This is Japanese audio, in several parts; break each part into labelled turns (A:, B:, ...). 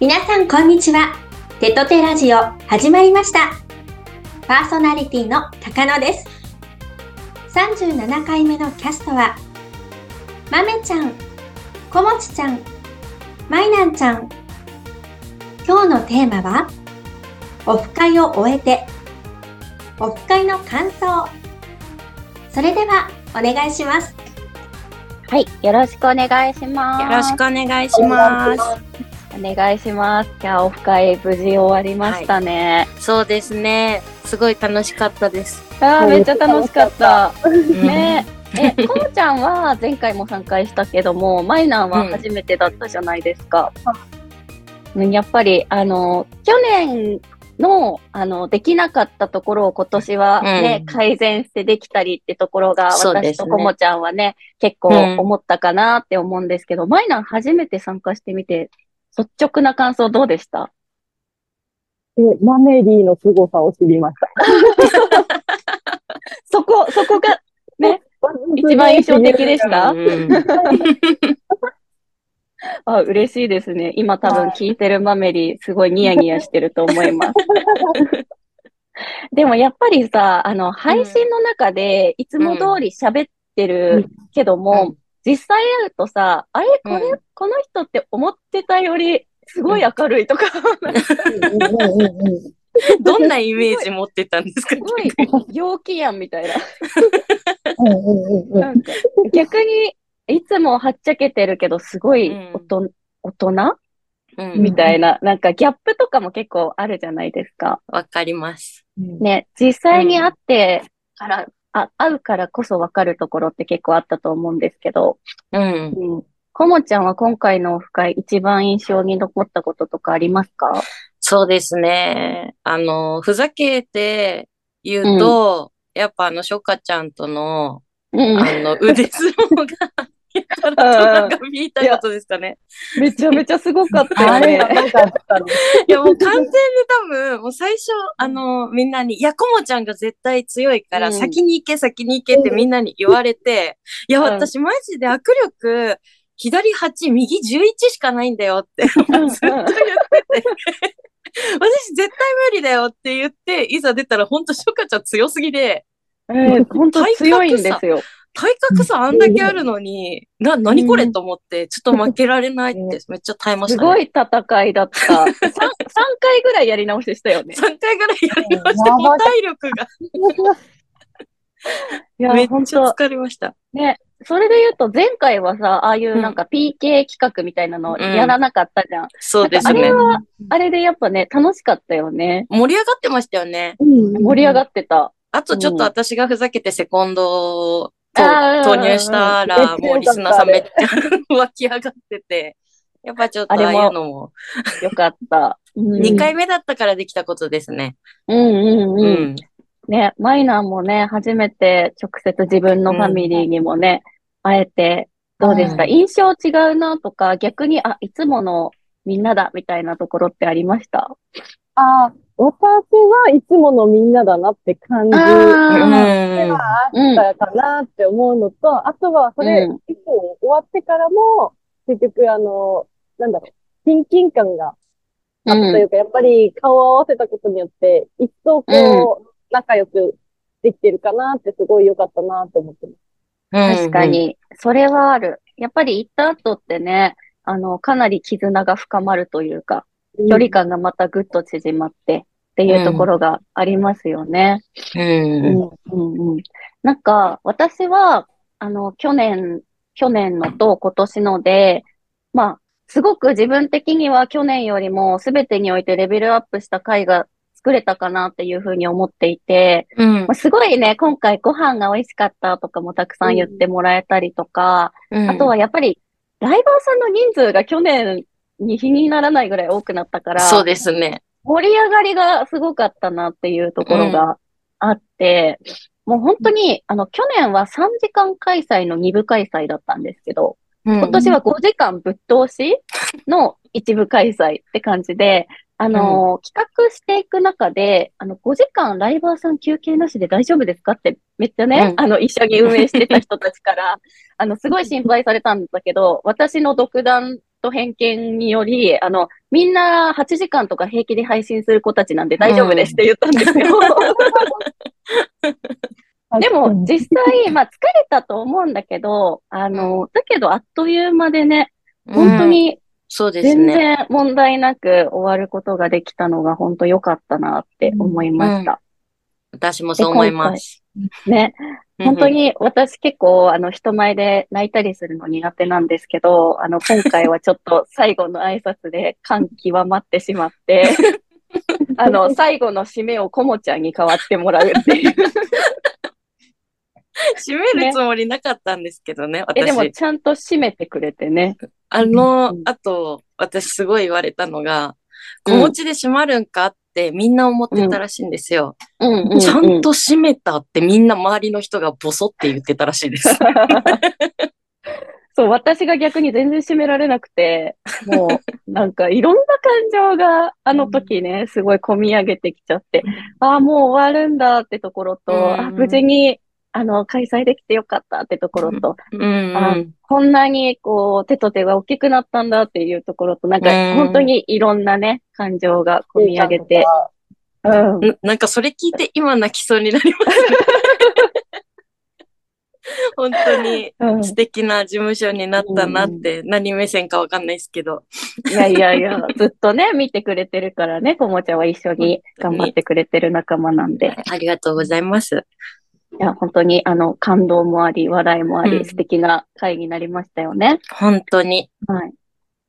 A: 皆さんこんにちは。テトテラジオ始まりました。パーソナリティの高野です。37回目のキャストは、まめちゃん、こもちちゃん、まいなんちゃん。今日のテーマは、オフ会を終えて、オフ会の感想。それでは、お願いします。
B: はい、よろしくお願いします。
C: よろしくお願いします。
B: お願いします。じゃあ、オフ会無事終わりましたね。
C: そうですね。すごい楽しかったです。
B: ああ、めっちゃ楽しかった。
C: うん
B: ねえ、こもちゃんは前回も参加したけども、マイナーは初めてだったじゃないですか。うんやっぱり、あの、去年の、あの、できなかったところを今年はね、
C: うん。
B: 改善してできたりってところが、私とこもちゃんはね、結構
C: うん。
B: 思ったかなって思うんですけど、マイナー初めて参加してみて、率直な感想どうでした？
D: で、マメリーの凄さを知りました。
B: そこ、そこがね、一番印象的でした？
C: うん
B: あ、嬉しいですね。今多分聞いてるマメリー、すごいニヤニヤしてると思います。でもやっぱりさ、あの、配信の中でいつも通り喋ってるけども、
C: うん。
B: 実際会うとさ、あれこれ、
C: うん。
B: この人って思ってたより、すごい明るいとか、
C: どんなイメージ持ってたんですか
B: すごい陽気やんみたいな。
D: うん
B: なんか逆に、いつもはっちゃけてるけど、すごい
C: うん
B: おと、大人？
C: うん
B: みたいな、なんかギャップとかも結構あるじゃないですか。
C: わかります。
B: ね、実際に会ってから、あ、会うからこそわかるところって結構あったと思うんですけど、
C: うん。
B: うん。こもちゃんは今回のオフ会一番印象に残ったこととかありますか？
C: そうですね。あの、ふざけて言うと、やっぱあの、ショカちゃんとの、
B: うん。
C: あの、腕相撲が、やたらと長引いたことですかね。
B: めちゃめちゃすごかった
D: あ
B: よね。
C: いや、もう完全に多分、もう最初、あの、みんなに、いや、こもちゃんが絶対強いから、
B: うん。
C: 先に行け、先に行けってみんなに言われて、いや、
B: うん。
C: 私マジで握力、左8、右11しかないんだよって、ずっと言ってて、私絶対無理だよって言って、いざ出たらほんとショカちゃん強すぎで、
B: えー、本当強いんですよ。
C: 体格差あんだけあるのに、な、何これと思って、ちょっと負けられないってめっちゃ耐えましたね。
B: すごい戦いだった。3, 三回ぐらいやり直ししたよね。
C: 3回ぐらいやりました。
D: やば
C: もう体力が。
B: いや
C: めっちゃ疲れました。
B: ね、それで言うと前回はさ、ああいうなんか PK 企画みたいなのやらなかったじゃん。
C: そうですね
B: あれ。は、あれでやっぱね、楽しかったよね。
C: 盛り上がってましたよね。
B: 盛り上がってた。
C: あとちょっと私がふざけてセコンド投入したら、
D: うん
C: もうリスナーさんめっちゃ湧き上がってて、やっぱちょっとああいうのも、
B: よかった。うん。
C: 2回目だったからできたことですね。
B: うんうん
C: う
B: うん。
C: ん。
B: ね、マイナーもね、初めて直接自分のファミリーにもね、会えて、どうでした、
C: うん。
B: 印象違うなとか、逆に、あ、いつものみんなだみたいなところってありました？
D: ああ、私はいつものみんなだなって感じ。があったかなって思うのと、あとはそれ
B: うん
D: 以降終わってからも、結局あの、なんだろう、親近感があったというか、やっぱり顔を合わせたことによって、一層こう、仲良くできてるかなってすごい良かったなって思ってます。
B: 確か。に、それはある。やっぱり行った後ってね、あの、かなり絆が深まるというか、距離感がまたぐっと縮まってっていうところがありますよね。
C: うん。
B: うんうんうん。なんか、私は、あの、去年、去年のと今年ので、まあ、すごく自分的には去年よりも全てにおいてレベルアップした回が作れたかなっていうふうに思っていて、
C: うん
B: まあ、すごいね、今回ご飯が美味しかったとかもたくさん言ってもらえたりとか、あとはやっぱり、ライバーさんの人数が去年に比にならないぐらい多くなったから、
C: そうですね。
B: 盛り上がりがすごかったなっていうところがあって、もう本当に、あの、去年は3時間開催の2部開催だったんですけど、
C: 今
B: 今年は5時間ぶっ通しの一部開催って感じで、あの、企画していく中で、あの、5時間ライバーさん休憩なしで大丈夫ですかって、めっちゃね、
C: うん。
B: あの、一緒に運営してた人たちから、あの、すごい心配されたんだけど、私の独断と偏見により、あの、みんな8時間とか平気で配信する子たちなんで大丈夫ですって言ったんですよ。でも、実際、まあ、疲れたと思うんだけど、あの、だけど、あっという間でね、本当
C: うん
B: に
C: そうです
B: 全
C: ね。
B: 然問題なく終わることができたのが本当良かったなって思いました。
C: 私もそう思います。
B: ね。
C: うん
B: 本当に私結構あの人前で泣いたりするの苦手なんですけど、あの今回はちょっと最後の挨拶で感極まってしまって、あの最後の締めをコモちゃんに代わってもらうっていう。
C: 閉めるつもりなかったんですけどね、
B: え、でも
C: 私。
B: ちゃんと締めてくれてね。
C: あの
B: うん、
C: あと、私すごい言われたのが、
B: うん
C: 子持ちで閉まるんかってみんな思ってたらしいんですよ。ちゃんと閉めたってみんな周りの人がボソって言ってたらしいです。
B: そう、私が逆に全然締められなくて、もう、なんかいろんな感情があの時ね、すごい込み上げてきちゃって、ああ、もう終わるんだってところと、
C: うん
B: あ無事に、あの、開催できてよかったってところと、
C: うん
B: あこんなにこう、手と手が大きくなったんだっていうところと、なんか
C: うん
B: 本当にいろんなね、感情が込み上げて、うん。
C: ななんかそれ聞いて今泣きそうになりますね。本当に
B: うん
C: 素敵な事務所になったなって、何目線かわかんないですけど。
B: いやいやいや、ずっとね、見てくれてるからね、こもちゃんは一緒に頑張ってくれてる仲間なんで。
C: ありがとうございます。
B: いや、本当に、あの、感動もあり、笑いもあり、
C: うん
B: 素敵な会になりましたよね。
C: 本当に。
B: はい。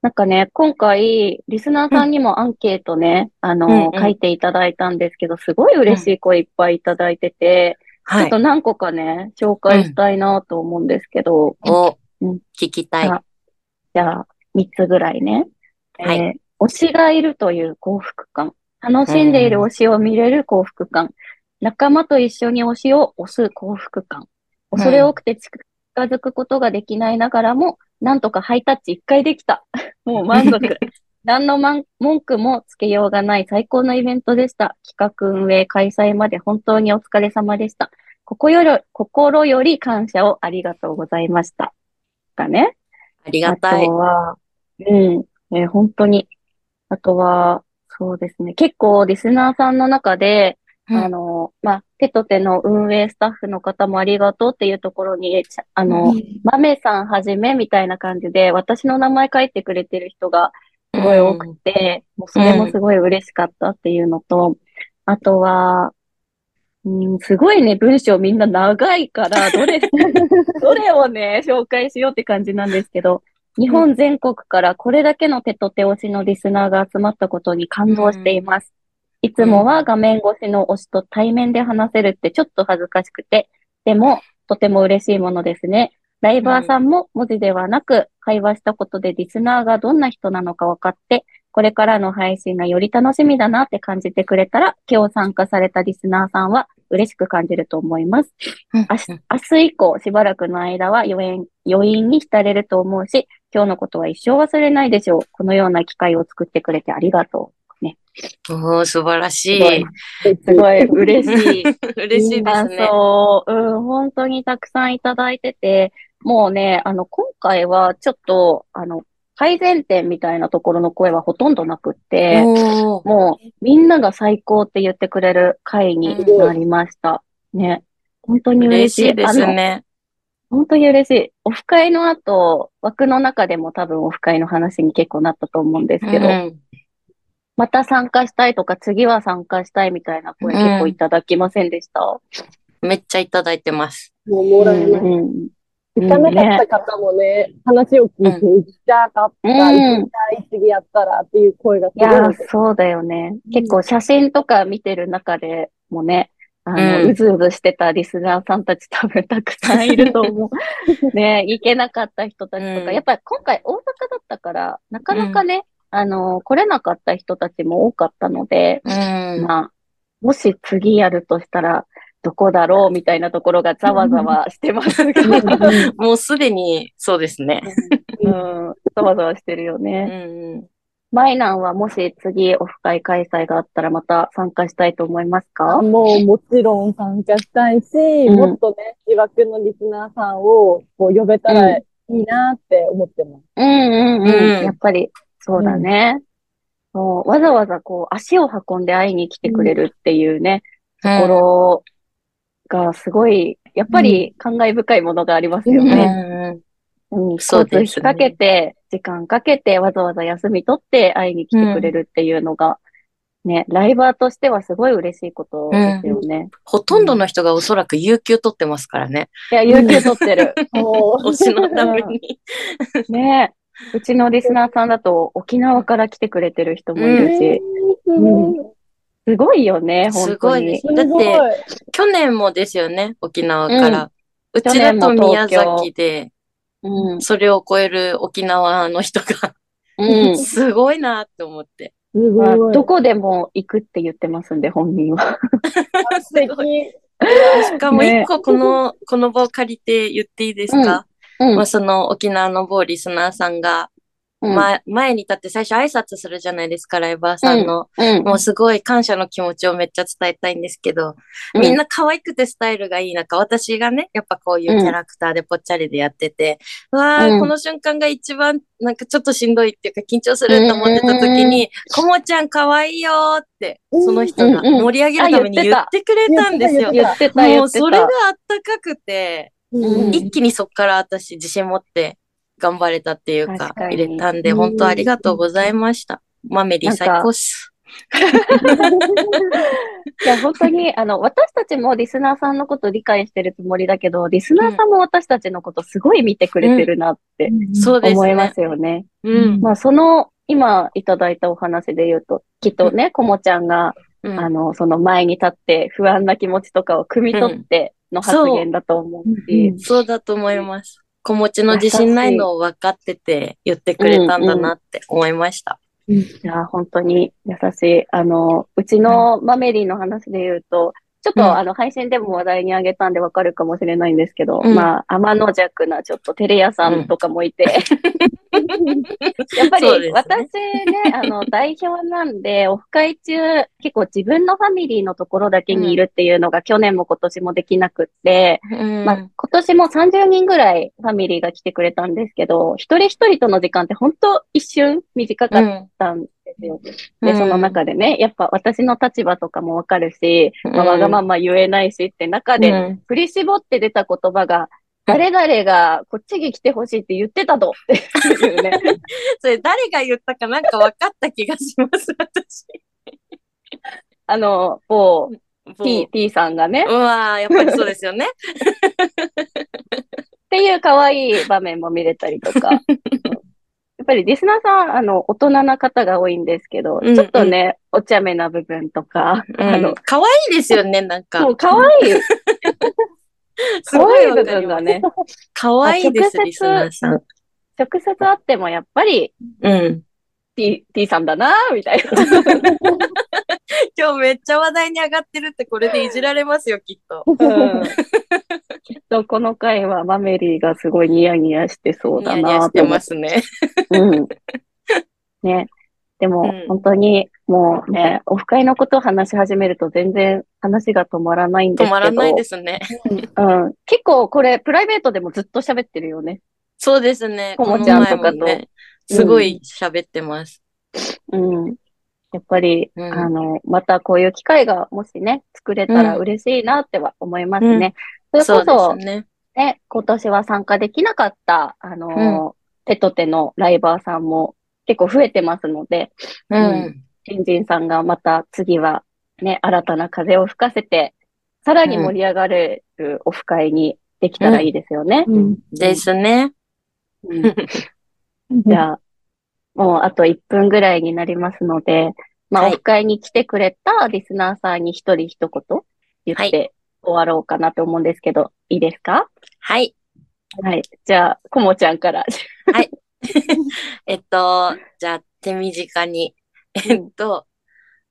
B: なんかね、今回、リスナーさんにもアンケートね、あの、
C: うんうん
B: 書いていただいたんですけど、すごい嬉しい声いっぱいいただいてて、ちょ
C: はい
B: っと。何個かね、紹介したいなと思うんですけど、
C: お
B: うん、
C: 聞きたい。
B: あじゃあ、3つぐらいね。
C: はい
B: えー推しがいるという幸福感。楽しんでいる推しを見れる幸福感。仲間と一緒に推しを推す幸福感。恐れ多くて近づくことができないながらも、なんとかハイタッチ一回できた。もう満足。何の文句もつけようがない最高のイベントでした。企画運営開催まで本当にお疲れ様でした。ここより、心より感謝をありがとうございました。がね。
C: ありがたい
B: あと。は、うん、えー本当に。あとは、そうですね。結構リスナーさんの中で、
C: うん。
B: あの、まあ、手と手の運営スタッフの方もありがとうっていうところに、あの、まめさんはじめみたいな感じで、私の名前書いてくれてる人がすごい多くて、もうそれもすごい嬉しかったっていうのと、あとは、うん、すごいね、文章みんな長いから、どれ、どれをね、紹介しようって感じなんですけど、日本全国からこれだけの手と手推しのリスナーが集まったことに感動しています。いつもは画面越しの推しと対面で話せるってちょっと恥ずかしくて、でもとても嬉しいものですね。ライバーさんも文字ではなく会話したことでリスナーがどんな人なのか分かって、これからの配信がより楽しみだなって感じてくれたら、今日参加されたリスナーさんは嬉しく感じると思います。
C: うん
B: 明日以降、しばらくの間は余韻、余韻に浸れると思うし、今日のことは一生忘れないでしょう。このような機会を作ってくれてありがと
C: おー、素晴らし
B: すごい。すごい嬉しい。
C: 嬉しいですね。
B: 感想うん、本当にたくさんいただいてて、もうね、あの、今回はちょっと、あの、改善点みたいなところの声はほとんどなくって、もう、みんなが最高って言ってくれる回になりました。ね。本当に嬉しい。
C: 嬉しいですね。
B: 本当に嬉しい。オフ会の後、枠の中でも多分オフ会の話に結構なったと思うんですけど、
C: うん
B: また参加したいとか、次は参加したいみたいな声
C: うん
B: 結構いただきませんでした、
C: めっちゃいただいてます。
D: もうもらえない。
B: うん
D: 行かなかった方もね、話を聞いて、行きたかった、
B: うん
D: 行きたい、次やったらっていう声がす
B: いや。そうだよね。結構写真とか見てる中でもね、あの、
C: うん
B: うずうずしてたリスナーさんたち多分たくさんいると思う。ね、行けなかった人たちとか、
C: うん
B: やっぱり今回大阪だったから、なかなかね、あの、来れなかった人たちも多かったので、
C: うん。
B: まあ、もし次やるとしたら、どこだろうみたいなところがざわざわしてますが、
C: もうすでにそうですね。
B: うん、ざわざわしてるよ
C: う
B: ね。
C: ん。
B: マイナンはもし次オフ会開催があったらまた参加したいと思いますか？
D: もうもちろん参加したいし、
B: ん
D: もっとね、疑惑のリスナーさんをこう呼べたらいいなって思ってます。
B: うんうんうん。
C: うん
B: やっぱり、そうだね。そうわざわざこう、足を運んで会いに来てくれるっていうね、ところがすごい、やっぱり感慨深いものがありますよ
C: うん
B: ね。
C: うん
B: うん、
C: そうですね
B: 交通費かけて、時間かけて、わざわざ休み取って会いに来てくれるっていうのが、ね、ライバーとしてはすごい嬉しいことですよね。
C: ほとんどの人がおそらく有給取ってますからね。
B: いや、有給取ってる。
C: 推しのために。
B: ねうちのリスナーさんだと沖縄から来てくれてる人もいるし、
D: うん
B: すごいよね、本当に
C: すごいで。す
D: す
C: だって
D: ごい。
C: 去年もですよね、沖縄から。うちだと宮崎で、
B: うん。
C: それを超える沖縄の人が、
B: うん。
C: すごいなって思って。
D: す
B: まあ
D: ごい。
B: どこでも行くって言ってますんで、本人は。
D: 素敵。
C: しかも一個この、この場を借りて言っていいですか、
B: うん。
C: まあ、その沖縄の某リスナーさんが、
B: うん。
C: ま、前に立って最初挨拶するじゃないですか、ライバーさんの。
B: うん。
C: もうすごい感謝の気持ちをめっちゃ伝えたいんですけど、みんな可愛くてスタイルがいい中、私がね、やっぱこういうキャラクターでぽっちゃりでやってて、うわー、
B: うん。
C: この瞬間が一番なんかちょっとしんどいっていうか緊張すると思ってた時に、こもちゃん可愛いよーって、その人が
B: うんうん
C: 盛り上げるために
B: あ言って
C: くれたんですよ。
B: 言ってた、言って
C: もうそれが
B: た。
C: あったかくて、
B: うん
C: 一気にそっから私自信持って頑張れたっていうか入れたんで、
D: うん
C: 本当ありがとうございました。マメリー最高っす？
B: いや、本当に、あの、私たちもリスナーさんのこと理解してるつもりだけど、リスナーさんも私たちのことすごい見てくれてるなって
C: そうですね。
B: 思いますよね。
C: うん。
B: まあ、その、今いただいたお話で言うと、きっとね、こもちゃんが、
C: うん。
B: あの、その前に立って不安な気持ちとかを汲み取っての発言だと思うし、
C: そう。だと思います。子持ちの自信ないのを分かってて言ってくれたんだなって思いました。
B: いや、本当に優しい。あの、うちのマメリーの話で言うと、ちょっと、
C: うん。
B: あの、配信でも話題にあげたんでわかるかもしれないんですけど、
C: うん。
B: まあ、天の弱なちょっとテレ屋さんとかもいて、やっぱり私ね、あの、代表なんで、オフ会中、結構自分のファミリーのところだけにいるっていうのが去年も今年もできなくって、
C: うん。
B: まあ、今年も30人ぐらいファミリーが来てくれたんですけど、一人一人との時間って本当一瞬短かったんですよ。で、
C: うん
B: その中でね、やっぱ私の立場とかもわかるし、まあ
C: うん
B: わがまま言えないしって中で、
C: うん
B: 振り絞って出た言葉が、誰々がこっちに来てほしいって言ってたとっていうね。
C: それ誰が言ったかなんか分かった気がします、私。
B: あの、某
C: も
B: T、T さんがね、
C: うわーやっぱりそうですよね。
B: っていう可愛い場面も見れたりとか。っぱりリスナーさん、あの、大人な方が多いんですけど、
C: うんうん
B: ちょっとね、お茶目な部分とか、あの
C: うん、可愛いですよね、なんか。
B: もう可愛い、可愛い部分がね、
C: 可愛いです、
B: あ直接
C: リスナーさん。
B: 直接会ってもやっぱり
C: うん。
B: T、T さんだな、みたいな。
C: 今日めっちゃ話題に上がってるってこれでいじられますよ、きっと。
B: うんきっとこの回はマメリーがすごいニヤニヤしてそうだ
C: ニヤニヤして。ますね。
B: うん。ね。でも、
C: うん
B: 本当に、もうね、オフ会のことを話し始めると全然話が止まらないんですけど。
C: 止まらないですね。
B: うん。結構これ、プライベートでもずっと喋ってるよね。
C: そうですね。
B: ともちゃんとかと
C: ね、すごい喋ってます。
B: うん。やっぱり、
C: うん
B: あの、またこういう機会がもしね、作れたら嬉しいなっては思いますね。それ
C: そう
B: こそ、
C: ですね。
B: ね、今年は参加できなかった、あの、手と手のライバーさんも結構増えてますので、
C: う
B: うん
C: ん。
B: 新人さんがまた次はね、新たな風を吹かせて、さらに盛り上がれるオフ会にできたらいいですよね。
D: うん。
C: ですね。
B: うん じゃあ、もうあと1分ぐらいになりますので、まあ、
C: はい
B: オフ会に来てくれたリスナーさんに一人一言言
C: は
B: って終わろうかなと思うんですけど、いいですか？
C: はい。
B: はい。じゃあ、こもちゃんから。
C: えっと、じゃあ、手短に。えっと、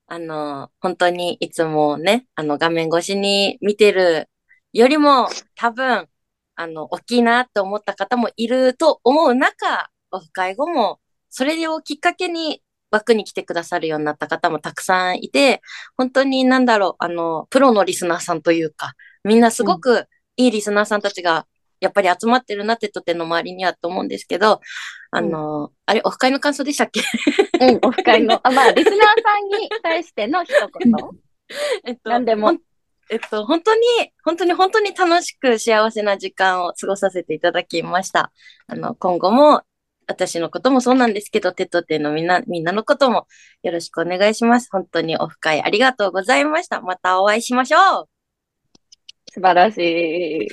C: あの、本当にいつもね、あの、画面越しに見てるよりも、多分、あの、大きいなって思った方もいると思う中、オフ会後も、それをきっかけに枠に来てくださるようになった方もたくさんいて、本当になんだろう、あの、プロのリスナーさんというか、みんなすごくいいリスナーさんたちがやっぱり集まってるなってとての周りにはと思うんですけど、あの、うん、あれ、オフ会の感想でしたっけ？
B: うん、オフ会の。あ、まあ、リスナーさんに対しての一言。
C: えっと、何でも。えっと、本当に、本当に本当に楽しく幸せな時間を過ごさせていただきました。あの、今後も私のこともそうなんですけど、テトテのみんな、みんなのこともよろしくお願いします。本当にオフ会ありがとうございました。またお会いしましょう。
B: 素晴らしい。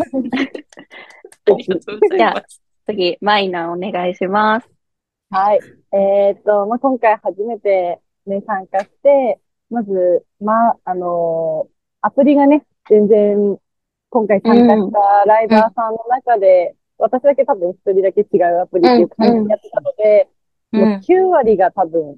B: じゃあ、次、マイナお願いします。
D: はい。えっ、と、まあ、今回初めてね、参加して、まず、まあ、あのー、アプリがね、全然、今回参加したライバーさんの中で、私だけ多分一人だけ違うアプリっていう感じでやってたので、うん。うん、もう9割が多分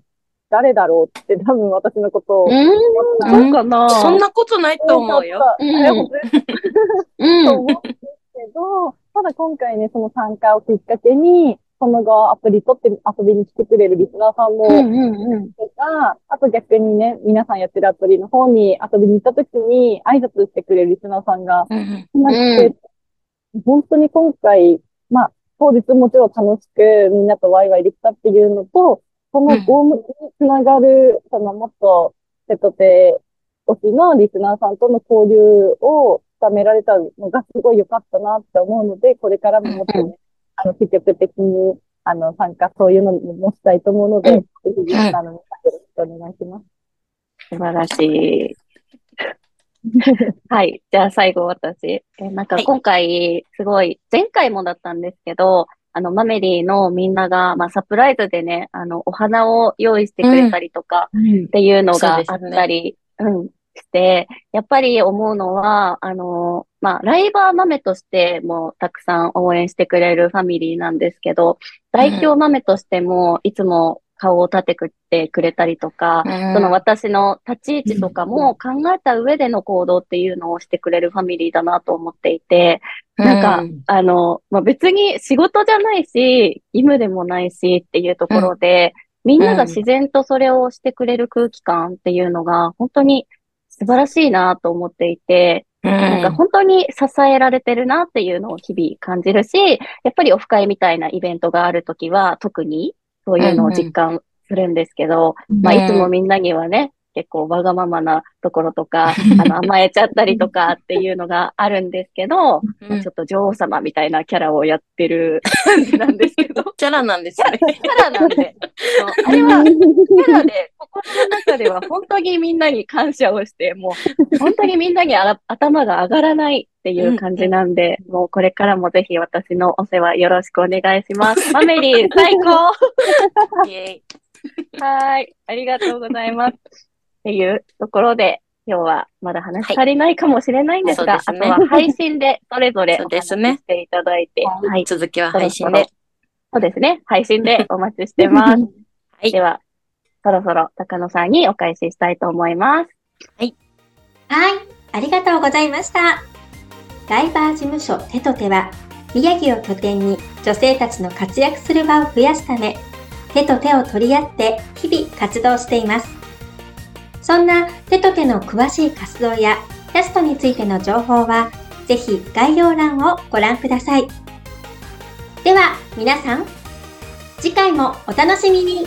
D: 誰だろうって多分私のことを思
B: った。そうかな。
C: そんなことないと思うよ。うん、
D: と思うん。ですけど、ただ今回ね、その参加をきっかけに、その後アプリ取って遊びに来てくれるリスナーさんも、とか、あと逆にね、皆さんやってるアプリの方に遊びに行った時に挨拶してくれるリスナーさんがいまして、本当に今回、まあ、当日もちろん楽しくみんなとワイワイできたっていうのと、そのゴームにつながる、そのもっと瀬戸手推しのリスナーさんとの交流を深められたのがすごい良かったなって思うので、これからももっとね、あの、積極的に、あの、参加、そういうのにもしたいと思うので、ぜひ、あの、よろしくお願いします。
B: 素晴らしい。はい。じゃあ最後私。えなんか今回、すごい、前回もだったんですけど、あの、マメリーのみんなが、まあ、サプライズでね、あの、お花を用意してくれたりとか、っていうのがあったり、うん、ね、うん、して、やっぱり思うのは、あの、まあ、ライバー豆としてもたくさん応援してくれるファミリーなんですけど、代表豆としてもいつも顔を立ててくれたりとか、うん、その私の立ち位置とかも考えた上での行動っていうのをしてくれるファミリーだなと思っていて、なんか、うん、あの、まあ、別に仕事じゃないし、義務でもないしっていうところで、うん、みんなが自然とそれをしてくれる空気感っていうのが本当に素晴らしいなと思っていて、なんか本当に支えられてるなっていうのを日々感じるし、やっぱりオフ会みたいなイベントがあるときは特にそういうのを実感するんですけど、うんうん、まあ、いつもみんなにはね、結構わがままなところとか、あの、甘えちゃったりとかっていうのがあるんですけど、うん、ちょっと女王様みたいなキャラをやってる感じなんですけど。
C: キャラなんですね。
B: キャラなんで。あれは、キャラで、心の中では本当にみんなに感謝をして、もう、本当にみんなに頭が上がらないっていう感じなんで、うん、もうこれからもぜひ私のお世話よろしくお願いします。マメリー、最高はい。ありがとうございます。っていうところで、今日はまだ話し足りないかもしれないんですが、はいすね、あとは配信で それぞれお話ししていただいて、
C: はい、続きは配信で。
B: そうですね。配信で お待ちしてます。はい、では、そろそろ高野さんにお返ししたいと思います。
C: はい。
A: はい。ありがとうございました。ライバー事務所手と手は、宮城を拠点に女性たちの活躍する場を増やすため、手と手を取り合って日々活動しています。そんな手と手の詳しい活動やキャストについての情報は、ぜひ概要欄をご覧ください。では、皆さん、次回もお楽しみに